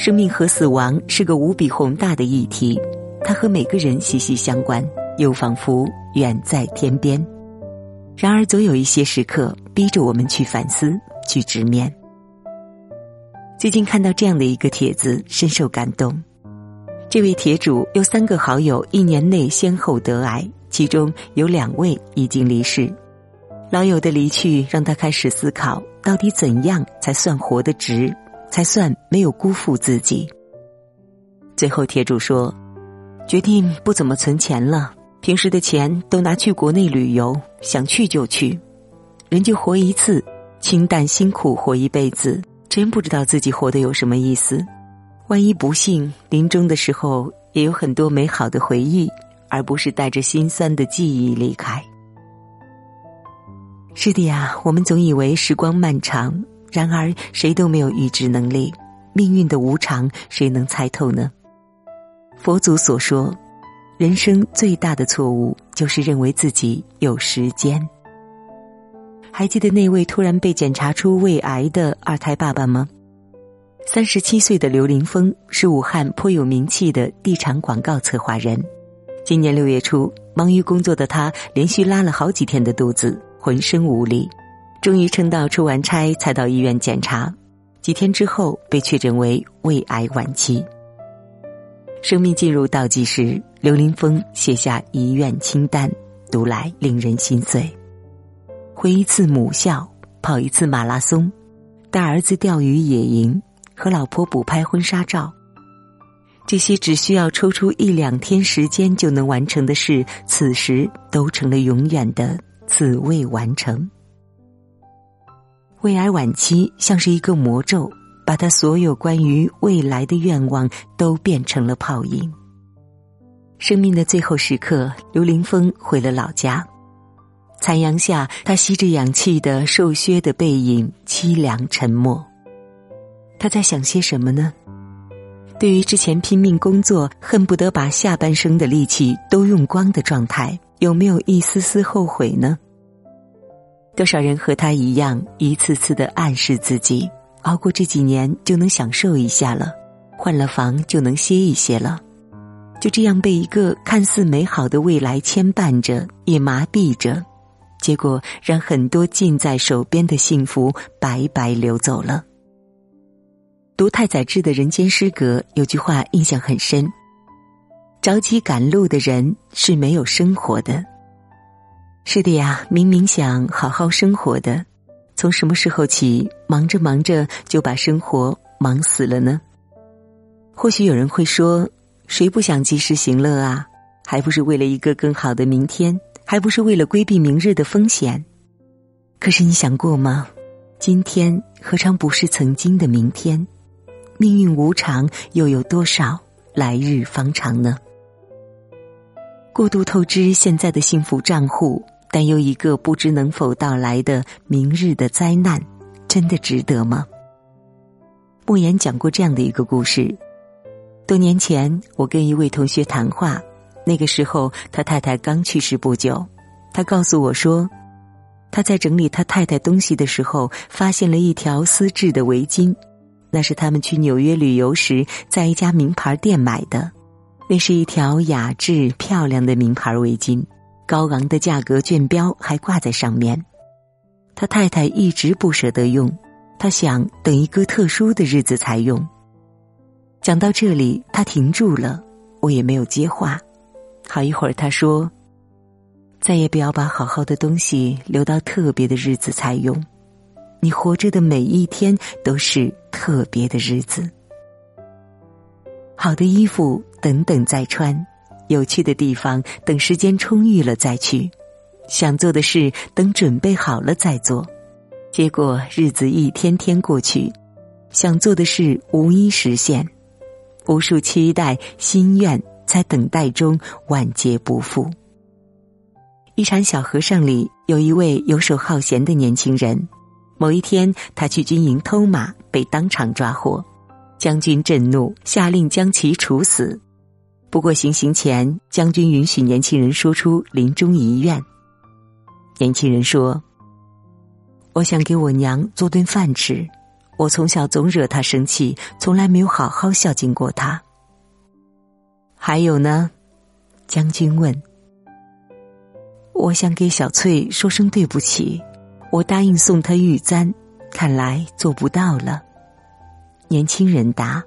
生命和死亡是个无比宏大的议题，它和每个人息息相关，又仿佛远在天边。然而，总有一些时刻逼着我们去反思，去直面。最近看到这样的一个帖子，深受感动。这位帖主有三个好友，一年内先后得癌，其中有两位已经离世。老友的离去让他开始思考，到底怎样才算活得值，才算没有辜负自己。最后，帖主说：“决定不怎么存钱了。”平时的钱都拿去国内旅游，想去就去。人就活一次，清淡辛苦活一辈子，真不知道自己活得有什么意思。万一不幸临终的时候，也有很多美好的回忆，而不是带着心酸的记忆离开。是的呀，我们总以为时光漫长，然而谁都没有预知能力，命运的无常，谁能猜透呢？佛祖所说。人生最大的错误就是认为自己有时间。还记得那位突然被检查出胃癌的二胎爸爸吗？三十七岁的刘林峰是武汉颇有名气的地产广告策划人。今年六月初，忙于工作的他连续拉了好几天的肚子，浑身无力，终于撑到出完差才到医院检查。几天之后被确诊为胃癌晚期。生命进入倒计时。刘林峰写下遗愿清单，读来令人心碎。回一次母校，跑一次马拉松，带儿子钓鱼野营，和老婆补拍婚纱照。这些只需要抽出一两天时间就能完成的事，此时都成了永远的此未完成。胃癌晚期像是一个魔咒，把他所有关于未来的愿望都变成了泡影。生命的最后时刻，刘凌峰回了老家。残阳下，他吸着氧气的瘦削的背影，凄凉沉默。他在想些什么呢？对于之前拼命工作，恨不得把下半生的力气都用光的状态，有没有一丝丝后悔呢？多少人和他一样，一次次的暗示自己，熬过这几年就能享受一下了，换了房就能歇一歇了。就这样被一个看似美好的未来牵绊着，也麻痹着，结果让很多近在手边的幸福白白流走了。读太宰治的《人间失格》有句话印象很深：着急赶路的人是没有生活的。是的呀，明明想好好生活的，从什么时候起忙着忙着就把生活忙死了呢？或许有人会说。谁不想及时行乐啊？还不是为了一个更好的明天？还不是为了规避明日的风险？可是你想过吗？今天何尝不是曾经的明天？命运无常，又有多少来日方长呢？过度透支现在的幸福账户，担忧一个不知能否到来的明日的灾难，真的值得吗？莫言讲过这样的一个故事。多年前，我跟一位同学谈话，那个时候他太太刚去世不久。他告诉我说，他在整理他太太东西的时候，发现了一条丝质的围巾，那是他们去纽约旅游时在一家名牌店买的。那是一条雅致漂亮的名牌围巾，高昂的价格券标还挂在上面。他太太一直不舍得用，他想等一个特殊的日子才用。讲到这里，他停住了，我也没有接话。好一会儿，他说：“再也不要把好好的东西留到特别的日子才用，你活着的每一天都是特别的日子。好的衣服等等再穿，有趣的地方等时间充裕了再去，想做的事等准备好了再做。结果日子一天天过去，想做的事无一实现。”无数期待、心愿在等待中万劫不复。一场小和尚里有一位游手好闲的年轻人。某一天，他去军营偷马，被当场抓获。将军震怒，下令将其处死。不过行刑前，将军允许年轻人说出临终遗愿。年轻人说：“我想给我娘做顿饭吃，我从小总惹她生气，从来没有好好孝敬过她。还有呢？将军问。我想给小翠说声对不起，我答应送她玉簪，看来做不到了。年轻人答。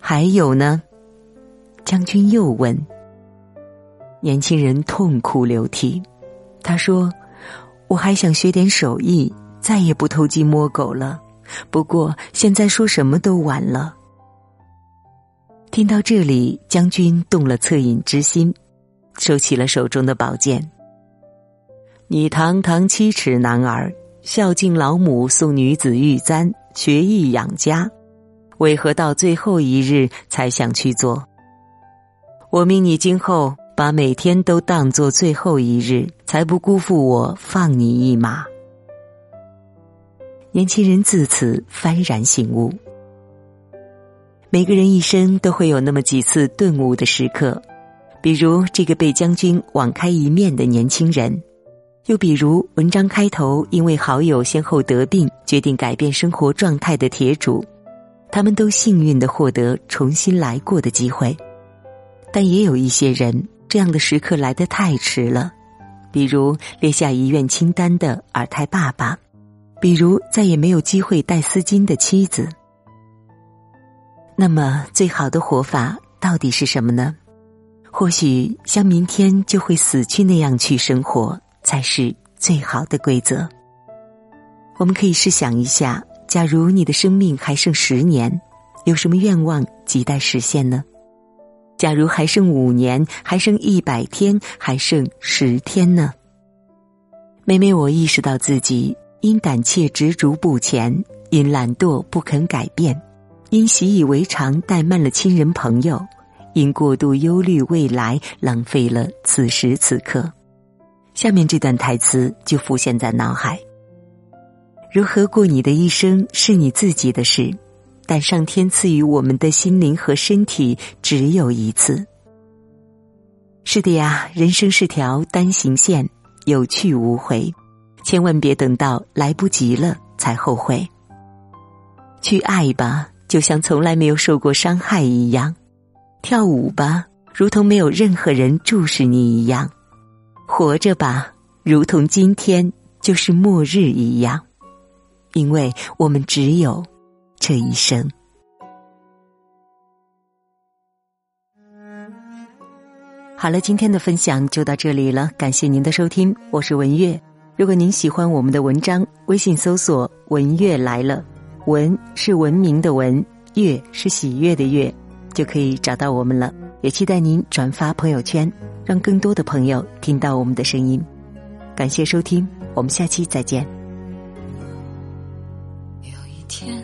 还有呢？将军又问。年轻人痛哭流涕，他说：“我还想学点手艺，再也不偷鸡摸狗了。不过现在说什么都晚了。”听到这里，将军动了恻隐之心，收起了手中的宝剑。你堂堂七尺男儿，孝敬老母，送女子玉簪，学艺养家，为何到最后一日才想去做？我命你今后。把每天都当做最后一日，才不辜负我放你一马。年轻人自此幡然醒悟。每个人一生都会有那么几次顿悟的时刻，比如这个被将军网开一面的年轻人，又比如文章开头因为好友先后得病，决定改变生活状态的铁主，他们都幸运的获得重新来过的机会，但也有一些人。这样的时刻来得太迟了，比如列下遗愿清单的二胎爸爸，比如再也没有机会戴丝巾的妻子。那么，最好的活法到底是什么呢？或许像明天就会死去那样去生活，才是最好的规则。我们可以试想一下，假如你的生命还剩十年，有什么愿望亟待实现呢？假如还剩五年，还剩一百天，还剩十天呢？每每我意识到自己因胆怯执着不前，因懒惰不肯改变，因习以为常怠慢了亲人朋友，因过度忧虑未来浪费了此时此刻，下面这段台词就浮现在脑海：如何过你的一生是你自己的事。但上天赐予我们的心灵和身体只有一次。是的呀，人生是条单行线，有去无回，千万别等到来不及了才后悔。去爱吧，就像从来没有受过伤害一样；跳舞吧，如同没有任何人注视你一样；活着吧，如同今天就是末日一样，因为我们只有。这一生，好了，今天的分享就到这里了。感谢您的收听，我是文月。如果您喜欢我们的文章，微信搜索“文月来了”，文是文明的文，月是喜悦的月，就可以找到我们了。也期待您转发朋友圈，让更多的朋友听到我们的声音。感谢收听，我们下期再见。有一天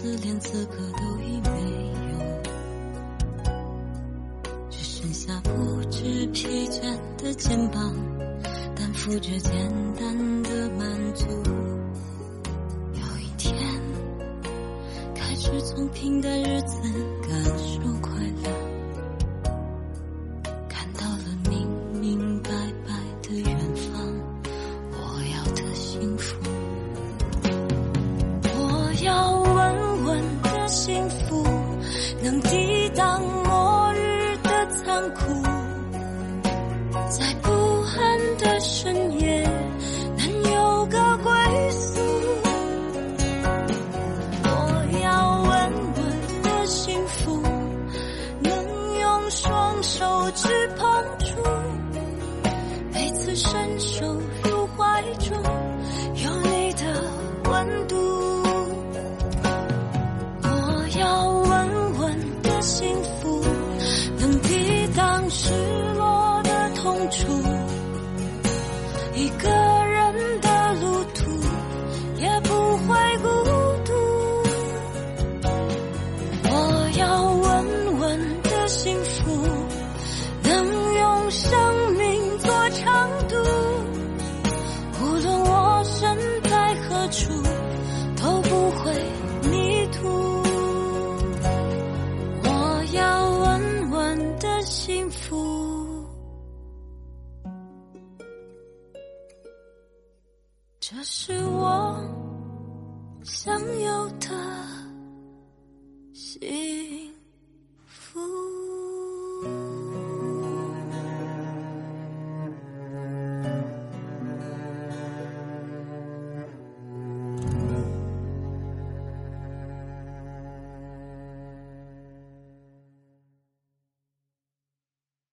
自怜资格都已没有，只剩下不知疲倦的肩膀，担负着简单的满足。有一天，开始从平淡日子感受快乐，的深夜泥土，我要稳稳的幸福。这是我。想有的。幸福。